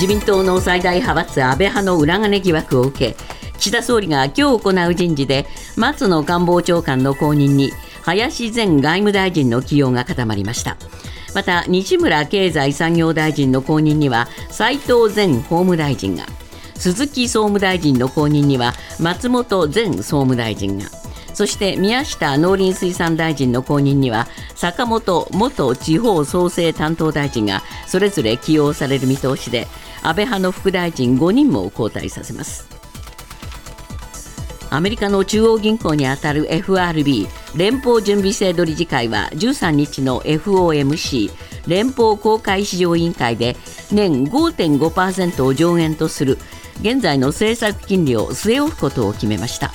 自民党の最大派閥安倍派の裏金疑惑を受け岸田総理が今日行う人事で松野官房長官の後任に林前外務大臣の起用が固まりました。また西村経済産業大臣の後任には斉藤前法務大臣が鈴木総務大臣の後任には松本前総務大臣がそして宮下農林水産大臣の後任には坂本元地方創生担当大臣がそれぞれ起用される見通しで安倍派の副大臣5人も交代させます。アメリカの中央銀行にあたる FRB 連邦準備制度理事会は13日の FOMC 連邦公開市場委員会で年5.5%を上限とする現在の政策金利を据え置くことを決めました。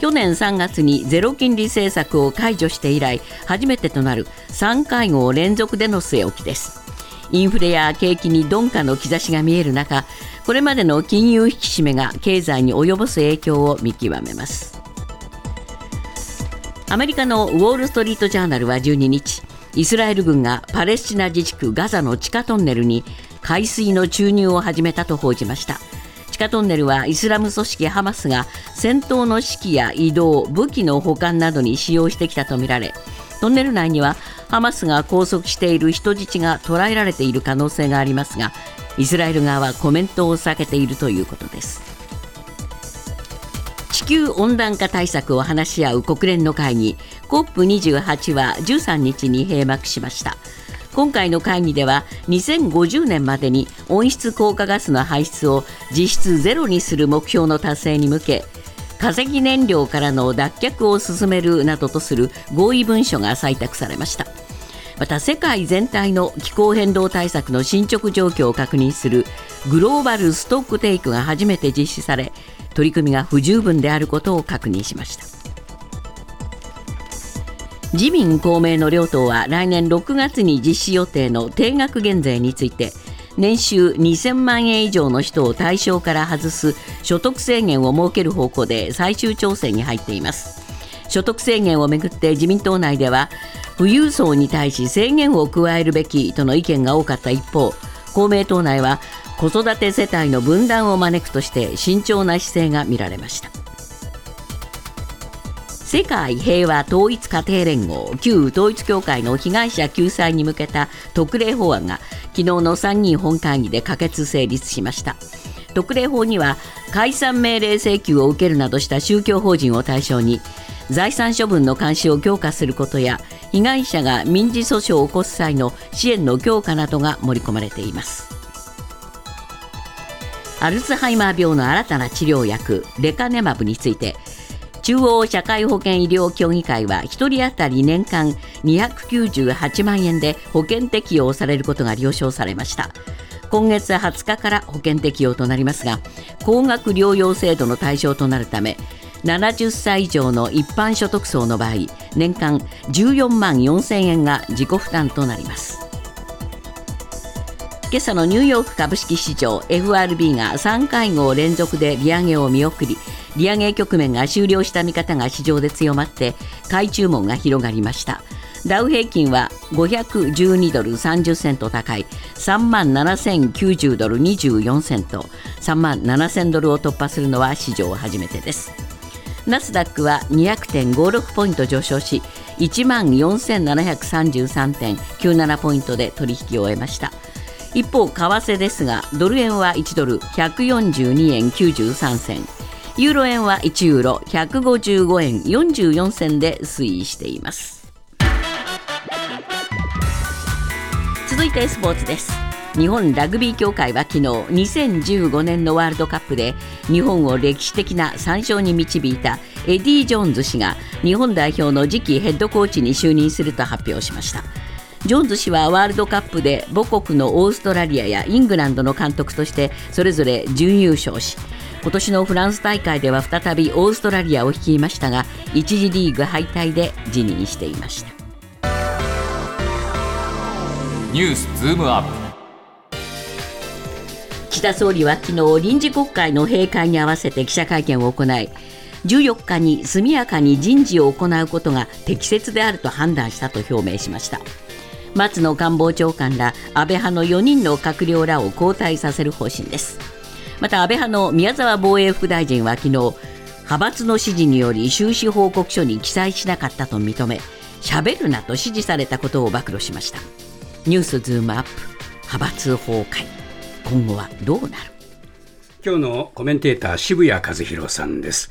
去年3月にゼロ金利政策を解除して以来初めてとなる3会合連続での据え置きです。インフレや景気に鈍化の兆しが見える中これまでの金融引き締めが経済に及ぼす影響を見極めます。アメリカのウォール・ストリート・ジャーナルは12日イスラエル軍がパレスチナ自治区ガザの地下トンネルに海水の注入を始めたと報じました。地下トンネルはイスラム組織ハマスが戦闘の指揮や移動武器の保管などに使用してきたとみられトンネル内にはハマスが拘束している人質が捕らえられている可能性がありますがイスラエル側はコメントを避けているということです。地球温暖化対策を話し合う国連の会議 COP28 は13日に閉幕しました。今回の会議では2050年までに温室効果ガスの排出を実質ゼロにする目標の達成に向け化石燃料からの脱却を進めるなどとする合意文書が採択されました。また世界全体の気候変動対策の進捗状況を確認するグローバルストックテイクが初めて実施され取り組みが不十分であることを確認しました。自民公明の両党は来年6月に実施予定の定額減税について年収2000万円以上の人を対象から外す所得制限を設ける方向で最終調整に入っています。所得制限をめぐって自民党内では富裕層に対し制限を加えるべきとの意見が多かった一方公明党内は子育て世帯の分断を招くとして慎重な姿勢が見られました。世界平和統一家庭連合旧統一教会の被害者救済に向けた特例法案が昨日の参議院本会議で可決成立しました。特例法には解散命令請求を受けるなどした宗教法人を対象に財産処分の監視を強化することや被害者が民事訴訟を起こす際の支援の強化などが盛り込まれています。アルツハイマー病の新たな治療薬レカネマブについて中央社会保険医療協議会は1人当たり年間298万円で保険適用されることが了承されました。今月20日から保険適用となりますが高額療養制度の対象となるため70歳以上の一般所得層の場合年間14万4000円が自己負担となります。今朝のニューヨーク株式市場 FRB が3会合連続で利上げを見送り利上げ局面が終了した見方が市場で強まって買い注文が広がりました。ダウ平均は512ドル30セント高い3万7090ドル24セント3万7000ドルを突破するのは史上初めてです。ナスダックは200.56ポイント上昇し1万4733.97ポイントで取引を終えました。一方為替ですがドル円は1ドル142円93銭。ユーロ円は1ユーロ155円44銭で推移しています。続いてスポーツです。日本ラグビー協会は昨日2015年のワールドカップで日本を歴史的な3勝に導いたエディ・ジョーンズ氏が日本代表の次期ヘッドコーチに就任すると発表しました。ジョーンズ氏はワールドカップで母国のオーストラリアやイングランドの監督としてそれぞれ準優勝し今年のフランス大会では再びオーストラリアを率いましたが1次リーグ敗退で辞任していました。ニュースズームアップ。岸田総理は昨日臨時国会の閉会に合わせて記者会見を行い14日に速やかに人事を行うことが適切であると判断したと表明しました松野官房長官ら安倍派の4人の閣僚らを交代させる方針です。また安倍派の宮沢防衛副大臣は昨日派閥の指示により収支報告書に記載しなかったと認め喋るなと指示されたことを暴露しました。ニュースズームアップ派閥崩壊。今後はどうなる？今日のコメンテーター渋谷和弘さんです。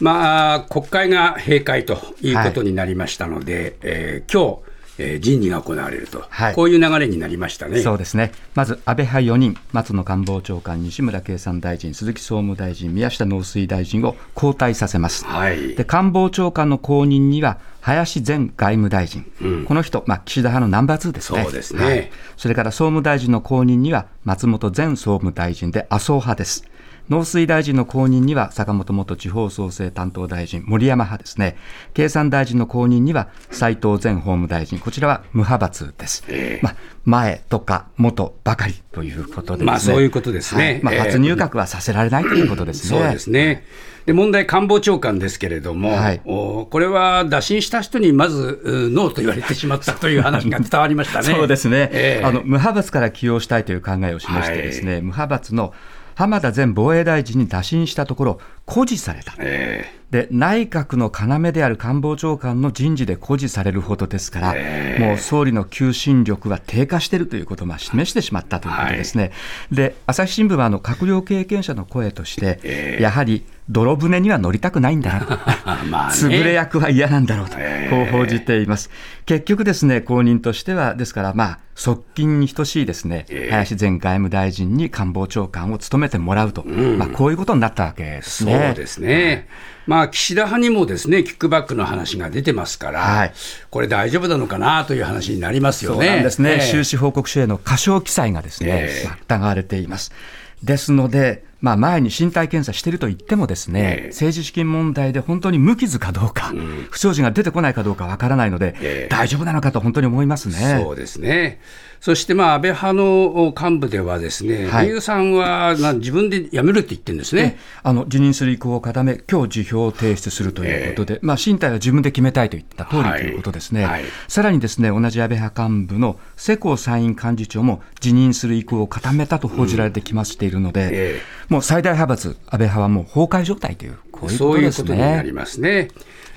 まあ国会が閉会ということになりましたので、はい、えー、今日えー、人事が行われると、はい、こういう流れになりましたね。そうですね、まず安倍派4人、松野官房長官、西村経産大臣、鈴木総務大臣、宮下農水大臣を交代させます、はい、で官房長官の後任には、林前外務大臣、うん、この人、まあ、岸田派のナンバー2ですね。そうですね、はい、それから総務大臣の後任には、松本前総務大臣で麻生派です。農水大臣の後任には坂本元地方創生担当大臣、森山派ですね。経産大臣の後任には斉藤前法務大臣、こちらは無派閥です。えー、まあ、前とか元ばかりということで、ね、まあそういうことですね。はい、まあ、初入閣はさせられないということですね。そうですね。で問題、官房長官ですけれども、はい、おこれは打診した人にまずノーと言われてしまったという話が 伝わりましたねそうですね、えー、あの無派閥から起用したいという考えを示して、ですね、はい、無派閥の浜田前防衛大臣に打診したところ、固辞された、えー、で内閣の要である官房長官の人事で固辞されるほどですから、えー、もう総理の求心力は低下しているということを示してしまったということですね。はい、で朝日新聞はあの閣僚経験者の声として、えー、やはり泥船には乗りたくないんだな ね、潰れ役は嫌なんだろうと、こう報じています。結局ですね、後任としては、ですから、まあ、側近に等しいですね、えー、林前外務大臣に官房長官を務めてもらうと、うん、まあ、こういうことになったわけですね。そうですね。まあ、岸田派にもですね、キックバックの話が出てますから、はい、これ大丈夫なのかなという話になりますよね。そうなんですね。えー、収支報告書への過少記載がですね、えー、疑われています。ですので、まあ、前に身体検査していると言ってもですね、えー、政治資金問題で本当に無傷かどうか、うん、不祥事が出てこないかどうかわからないので、えー、大丈夫なのかと本当に思いますね。そうですね。そしてまあ安倍派の幹部ではですね、はい、さんは自分で辞めるって言ってるんですね。あの辞任する意向を固め、今日辞表を提出するということで、えー、まあ身体は自分で決めたいと言った通りということですね。はい。はい、さらにですね、同じ安倍派幹部の世耕参院幹事長も辞任する意向を固めたと報じられてきましているので、うんえ。ー、もう最大派閥安倍派はもう崩壊状態という、こういうことですね。そういうことになりますね。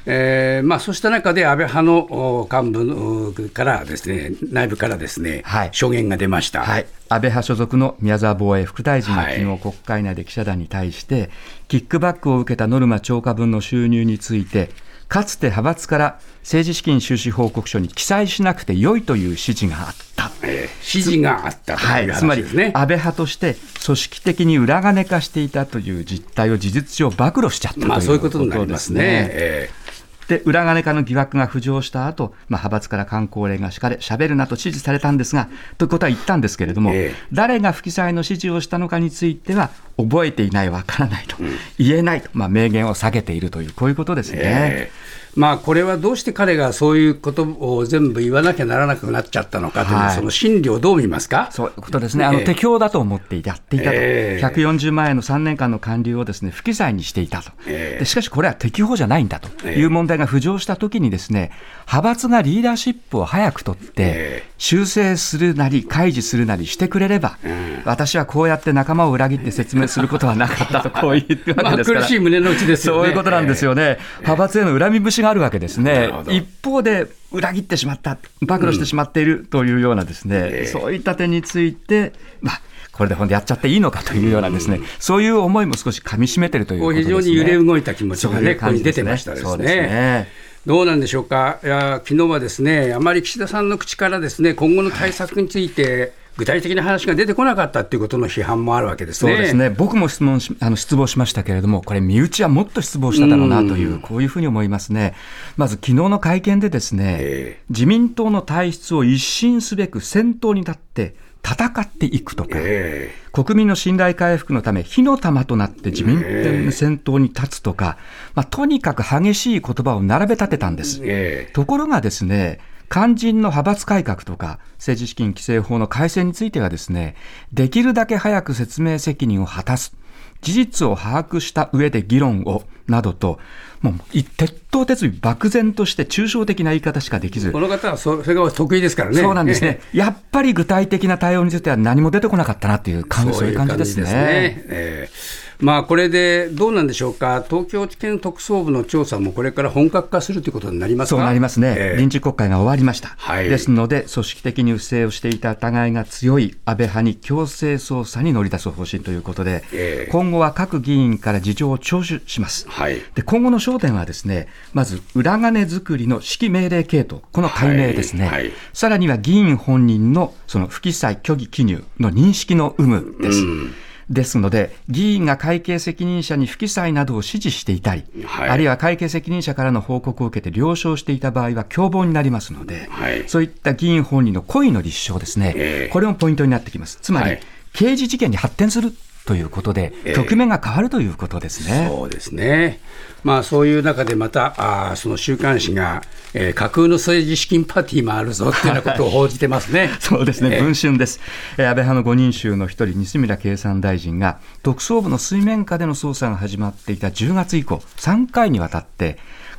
えーまあ、そうした中で安倍派の幹部からですね、内部からですね、はい、証言が出ました、はい、安倍派所属の宮沢防衛副大臣が昨日国会内で記者団に対して、キックバックを受けたノルマ超過分の収入について、かつて派閥から政治資金収支報告書に記載しなくてよいという指示があった。えー、指示があったという話ですね、はい、つまり安倍派として組織的に裏金化していたという実態を事実上暴露しちゃったということですね。まあ、そういうことになりますね。えーで、裏金化の疑惑が浮上した後、まあ、派閥から観光令が敷かれ、喋るなと指示されたんですが、ということは言ったんですけれども、えー、誰が不記載の指示をしたのかについては、覚えていない、わからないと、うん、言えないと、まあ、明言を下げているという、こういうことですね。えーまあ、これはどうして彼がそういうことを全部言わなきゃならなくなっちゃったのかという、はい、その心理をどう見ますか？そういうことですね、あの、適当だと思ってやっていたと、えー、140万円の3年間の管理をですね不記載にしていたと、えー、しかしこれは適法じゃないんだと。いう問題が浮上したときに、ですね派閥がリーダーシップを早く取って、修正するなり、開示するなりしてくれれば、私はこうやって仲間を裏切って説明することはなかったと、こう言ってわけですから、苦しい胸の内ですよね。そういうことなんですよね、派閥への恨み節があるわけですね。一方で裏切ってしまった、暴露してしまっているというようなですね、うん、そういった点について、まあ、これで本当やっちゃっていいのかというようなですね、うん、そういう思いも少しかみしめてるというね。非常に揺れ動いた気持ちがね、ここに出てましたですね。どうなんでしょうか、いや昨日はですね、あまり岸田さんの口からですね今後の対策について、具体的な話が出てこなかったっていうことの批判もあるわけですね。そうですね僕も質問しあの失望しましたけれども、これ、身内はもっと失望しただろうなという、こういうふうに思いますね。まず昨日の会見で、ですね、えー、自民党の体質を一新すべく先頭に立って、戦っていくとか、えー、国民の信頼回復のため、火の玉となって自民党の先頭に立つとか、まあ、とにかく激しい言葉を並べ立てたんです。えー、ところがですね、肝心の派閥改革とか政治資金規正法の改正についてはですね、できるだけ早く説明責任を果たす。事実を把握した上で議論を、などと、もう鉄頭鉄尾、漠然として抽象的な言い方しかできず、この方はそれが得意ですからね。そうなんですね、やっぱり具体的な対応については何も出てこなかったなという感そういう感じですね。まあ、これでどうなんでしょうか、東京地検特捜部の調査もこれから本格化するということになりますそうなりますね、えー、臨時国会が終わりました、はい、ですので、組織的に不正をしていた疑いが強い安倍派に強制捜査に乗り出す方針ということで、えー、今後は各議員から事情を聴取します、はい、で今後の焦点はですね、まず裏金作りの指揮命令系統、この解明ですね、はい。はい、さらには議員本人のその不記載、虚偽記入の認識の有無です。うんですので、議員が会計責任者に不記載などを指示していたり、はい、あるいは会計責任者からの報告を受けて了承していた場合は共謀になりますので、はい、そういった議員本人の故意の立証ですね、えー、これもポイントになってきます。つまり、はい、刑事事件に発展するということで、局面が変わるということですね。そうですね。まあ、そういう中でまた、あその週刊誌が、えー、架空の政治資金パーティーもあるぞっていうようなことを報じてますね。そうですね、文春です。えー、安倍派の5人衆の一人、西村経産大臣が、特捜部の水面下での捜査が始まっていた10月以降、3回にわたって、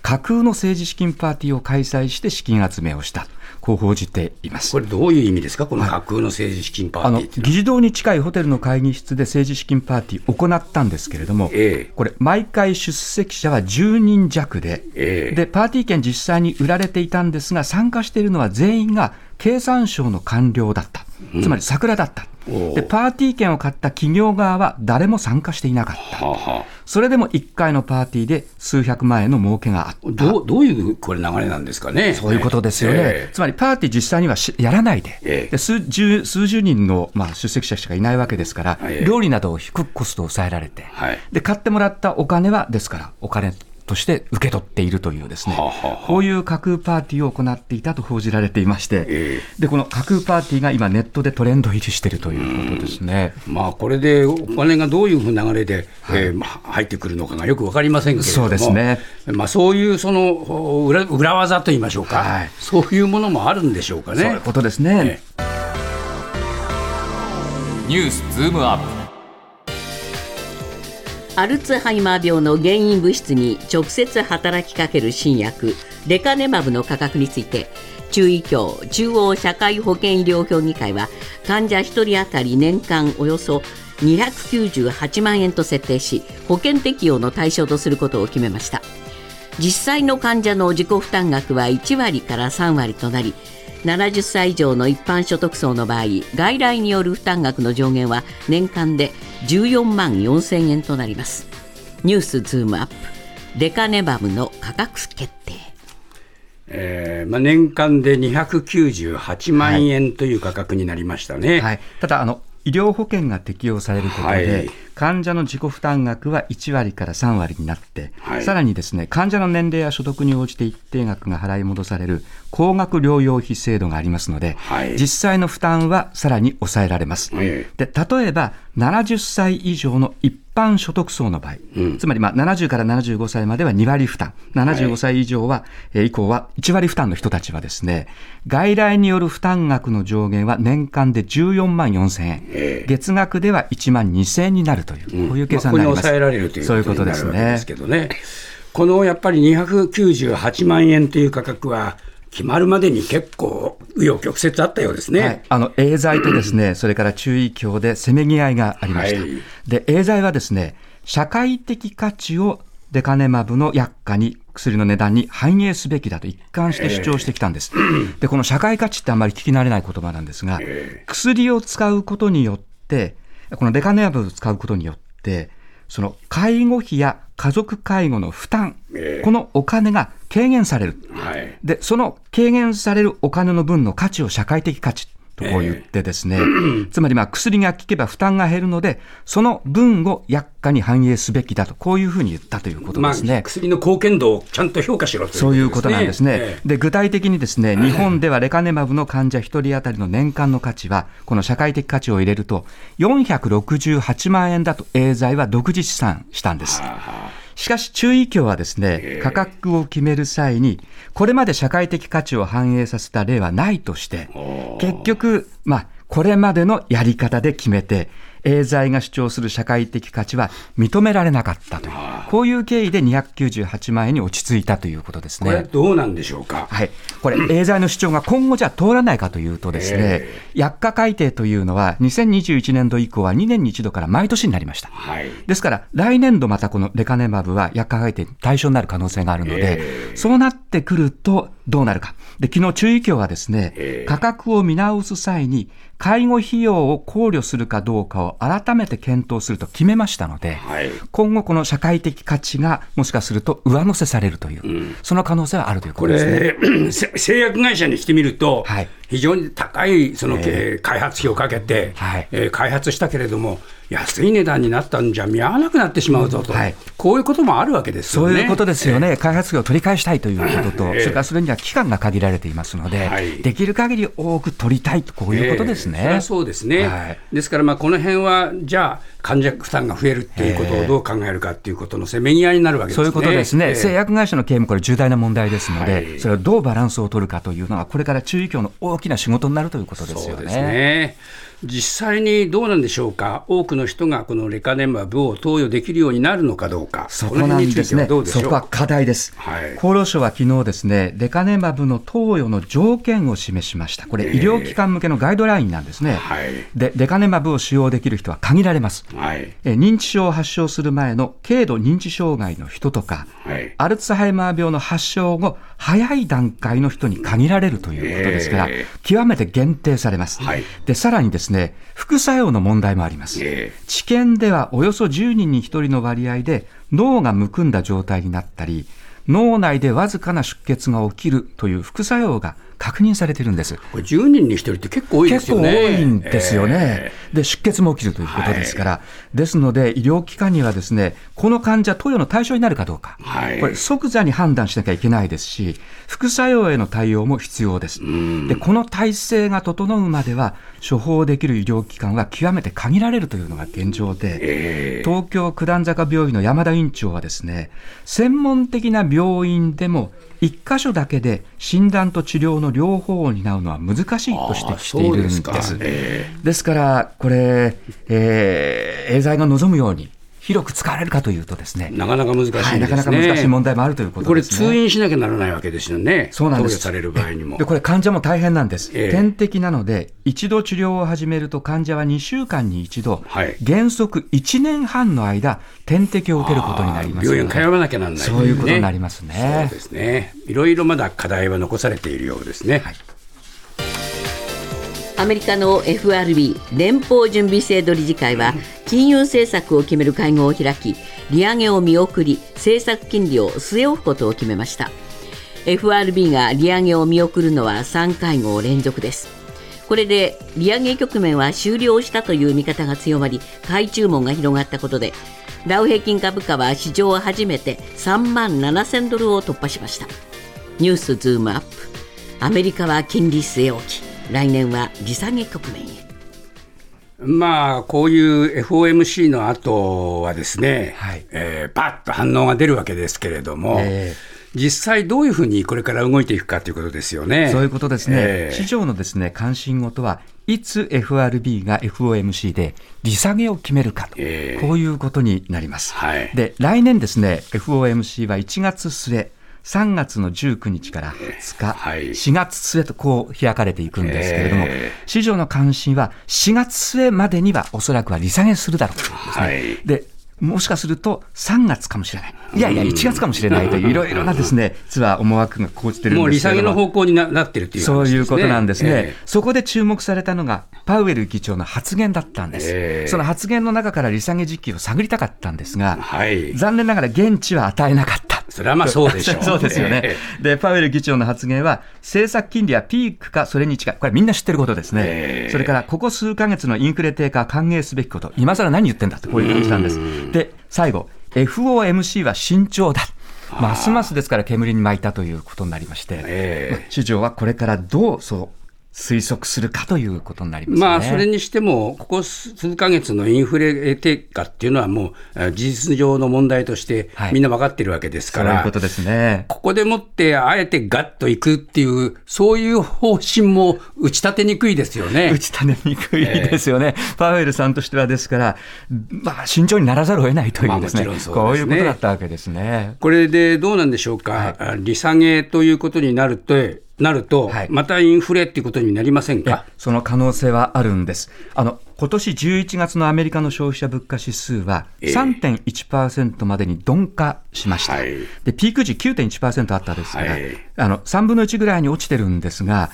架空の政治資金パーティーを開催して資金集めをした。こう報じています。これ、どういう意味ですか、この架空の政治資金パーティー、はい、あの議事堂に近いホテルの会議室で政治資金パーティーを行ったんですけれども、ええ、これ、毎回出席者は10人弱で、ええ、で、パーティー券実際に売られていたんですが、参加しているのは全員が経産省の官僚だった、つまり桜だった。でパーティー券を買った企業側は誰も参加していなかった、ははそれでも1回のパーティーで数百万円の儲けがあった。どうどういうこれ流れなんですかね。そういうことですよね、えー、つまりパーティー実際にはやらないで。えー、で数十数十人の、まあ、出席者しかいないわけですから、えー、料理などを低くコストを抑えられて、はい、で買ってもらったお金はですからお金として受け取っているというですね、はははこういう架空パーティーを行っていたと報じられていまして、えー、でこの架空パーティーが今ネットでトレンド入りしているということですね。まあこれでお金がどういうふうな流れで、はい、えー、入ってくるのかがよく分かりませんけれども、そうですね。まあそういうその裏裏技と言いましょうか、はい、そういうものもあるんでしょうかね。そういうことですね。ニュースズームアップ。アルツハイマー病の原因物質に直接働きかける新薬レカネマブの価格について中医協中央社会保険医療協議会は患者1人当たり年間およそ298万円と設定し保険適用の対象とすることを決めました。実際の患者の自己負担額は1割から3割となり70歳以上の一般所得層の場合外来による負担額の上限は年間で14万4千円となります。ニュースズームアップデカネバムの価格決定。えーまあ、年間で298万円という価格になりましたね、はい。はい、ただあの、医療保険が適用されることで、はい、患者の自己負担額は1割から3割になって、はい、さらにですね患者の年齢や所得に応じて一定額が払い戻される高額療養費制度がありますので、はい、実際の負担はさらに抑えられます。で例えば70歳以上の一般所得層の場合、うん、つまりまあ70から75歳までは2割負担、75歳以上は、はい、以降は1割負担の人たちはですね、外来による負担額の上限は年間で14万4千円、月額では1万2千円になるという、こういう計算になります。まあ、ここに抑えられるということになるわけですけどね。このやっぱり298万円という価格は、決まるまでに結構、紆余曲折あったようですね、はい、あのエーザイとですね、それから注意鏡でせめぎ合いがありました。はい、で、エーザイはですね、社会的価値をデカネマブの薬価に薬の値段に反映すべきだと一貫して主張してきたんです。で、この社会価値ってあんまり聞き慣れない言葉なんですが、薬を使うことによって、このデカネマブを使うことによって、その介護費や家族介護の負担、えー、このお金が軽減される、はい、でその軽減されるお金の分の価値を社会的価値とこう言ってですね、えー、つまりまあ薬が効けば負担が減るので、その分を薬価に反映すべきだと、こういうふうに言ったということですね。まあ、薬の貢献度をちゃんと評価しろという、ね、そういうことなんですね。えー、で具体的にですね、日本ではレカネマブの患者1人当たりの年間の価値は、この社会的価値を入れると、468万円だとエーザイは独自試算したんです。しかし注意項はですね、価格を決める際に、これまで社会的価値を反映させた例はないとして、結局、まあ、これまでのやり方で決めて、エーザイが主張する社会的価値は認められなかったという、こういう経緯で298万円に落ち着いたということですね。これ、どうなんでしょうか？はい。これ、エーザイの主張が今後じゃ通らないかというとですね、薬価改定というのは、2021年度以降は2年に一度から毎年になりました。はい、ですから、来年度またこのレカネマブは薬価改定対象になる可能性があるので、そうなってくるとどうなるか。で、昨日注意協はですね、価格を見直す際に、介護費用を考慮するかどうかを改めて検討すると決めましたので、はい、今後、この社会的価値がもしかすると上乗せされるという、うん、その可能性はあるということですね。これ、製薬会社にしてみると、はい、非常に高いその、えー、開発費をかけて、はい、えー、開発したけれども、安い値段になったんじゃ見合わなくなってしまうぞと、はい、こういうこともあるわけですよね。そういうことですよね、えー、開発費を取り返したいということと、えー、それからそれには期間が限られていますので、はい、できる限り多く取りたいと、こういうことですね。えー、そそうですね、はい、ですから、この辺は、じゃあ、患者負担が増えるっていうことをどう考えるかっていうことのせめぎ合いになるわけですね。そういうことですね、製薬会社の経営もこれ、重大な問題ですので、それをどうバランスを取るかというのは、これから中医協の大きな仕事になるということですよね。そうですね実際にどうなんでしょうか、多くの人がこのレカネマブを投与できるようになるのかどうか、そこなんですね、そこは課題です、はい、厚労省は昨日ですね、レカネマブの投与の条件を示しました、これ、医療機関向けのガイドラインなんですね、はい、でレカネマブを使用できる人は限られます、はい、え認知症を発症する前の軽度認知障害の人とか、はい、アルツハイマー病の発症後、早い段階の人に限られるということですから、極めて限定されます。はい、でさらにですね、副作用の問題もあります。治験ではおよそ10人に1人の割合で脳がむくんだ状態になったり、脳内でわずかな出血が起きるという副作用が確認されてるんです。これ10人に1人って結構多いですよね。結構多いんですよね。えー、で、出血も起きるということですから、はい、ですので、医療機関にはですね、この患者、投与の対象になるかどうか、はい、これ、即座に判断しなきゃいけないですし、副作用への対応も必要です。で、この体制が整うまでは、処方できる医療機関は極めて限られるというのが現状で、えー、東京九段坂病院の山田院長はですね、専門的な病院でも一箇所だけで診断と治療の両方を担うのは難しいと指摘しているんです。ですえー、ですから、これ、えー、エーザイが望むように、広く使われるかというとですね、なかなか難しい、ねはい、なかなか難しい問題もあるということです、ね、これ、通院しなきゃならないわけですよね、そうなんです。される場合にも。で、これ、患者も大変なんです。えー、点滴なので、一度治療を始めると、患者は2週間に一度、はい、原則1年半の間、点滴を受けることになります病院通わなきゃならない、ね、そういうことになりますね。そうですね。いろいろまだ課題は残されているようですね。はいアメリカの FRB 連邦準備制度理事会は金融政策を決める会合を開き利上げを見送り政策金利を据え置くことを決めました。FRB が利上げを見送るのは3会合連続です。これで利上げ局面は終了したという見方が強まり買い注文が広がったことでダウ平均株価は史上初めて3万7000ドルを突破しました。ニュースズームアップ。アメリカは金利据え置き。来年は利下げ局面へ。まあ、こういう FOMC の後はですね、はい、えー、パッと反応が出るわけですけれども、えー、実際どういうふうにこれから動いていくかということですよね。そういうことですね。えー、市場のですね、関心事はいつ FRB が FOMC で利下げを決めるかと、えー、こういうことになります。はい、で、来年ですね、FOMC は1月末、3月の19日から20日、はい、4月末とこう開かれていくんですけれども、市場の関心は4月末までにはおそらくは利下げするだろうというですね。はい。でもしかすると3月かもしれない。いやいや、1月かもしれないという、いろいろなですね、実は思惑が講じてるんですけども。う利下げの方向になってるっていう、ね、そういうことなんですね、えー、そこで注目されたのが、パウエル議長の発言だったんです。えー、その発言の中から利下げ時期を探りたかったんですが、はい、残念ながら現地は与えなかった。それはまあそうでしょう。そうですよね。で、パウエル議長の発言は、政策金利はピークかそれに近い。これみんな知ってることですね。それから、ここ数ヶ月のインフレ低下歓迎すべきこと。今更何言ってんだって、こういう感じなんです。で、最後、FOMC は慎重だ。ますますですから煙に巻いたということになりまして、えー、市場はこれからどうそう推測するかということになります、ね、まあ、それにしても、ここ数か月のインフレ低下っていうのは、もう事実上の問題として、みんな分かってるわけですから、はい、そうことですね、ここでもって、あえてガッといくっていう、そういう方針も打ち立てにくいですよね。打ち立てにくいですよね、えー、パウエルさんとしてはですから、まあ、慎重にならざるを得ないというですね、まあ、すね。こういうことだったわけですね。これでどうなんでしょうか、はい、利下げということになると、なると、はい、またインフレっていうことになりませんか？その可能性はあるんです。あの今年11月のアメリカの消費者物価指数は3.1%までに鈍化しました、はい、でピーク時9.1%あったですから、はい、あの3分の1ぐらいに落ちてるんですが、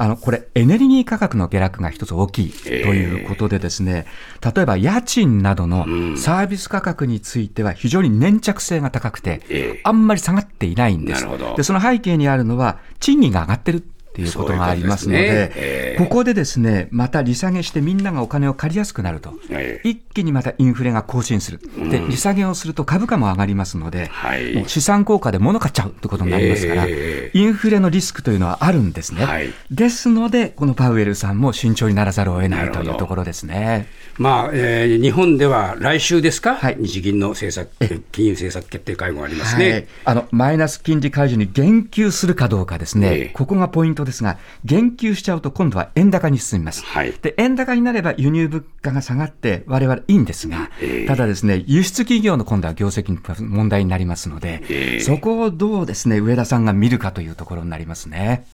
あの、これ、エネルギー価格の下落が一つ大きいということでですね、えー、例えば家賃などのサービス価格については非常に粘着性が高くて、えー、あんまり下がっていないんです。で、その背景にあるのは、賃金が上がってるっていうことがありますので、ねえー、ここでですね、また利下げしてみんながお金を借りやすくなると、えー、一気にまたインフレが更新する。で、利下げをすると株価も上がりますので、はい、資産効果で物買っちゃうってことになりますから、えー、インフレのリスクというのはあるんですね。はい、ですので、このパウエルさんも慎重にならざるを得ないというところですね。まあえー、日本では来週ですか、はい、日銀の政策金融政策決定会合ありますね、はい、あのマイナス金利解除に言及するかどうかですね、えー、ここがポイントですが、言及しちゃうと今度は円高に進みます。はい、で円高になれば輸入物価が下がって、われわれいいんですが、えー、ただですね、輸出企業の今度は業績の問題になりますので、えー、そこをどうですね、上田さんが見るかというところになりますね。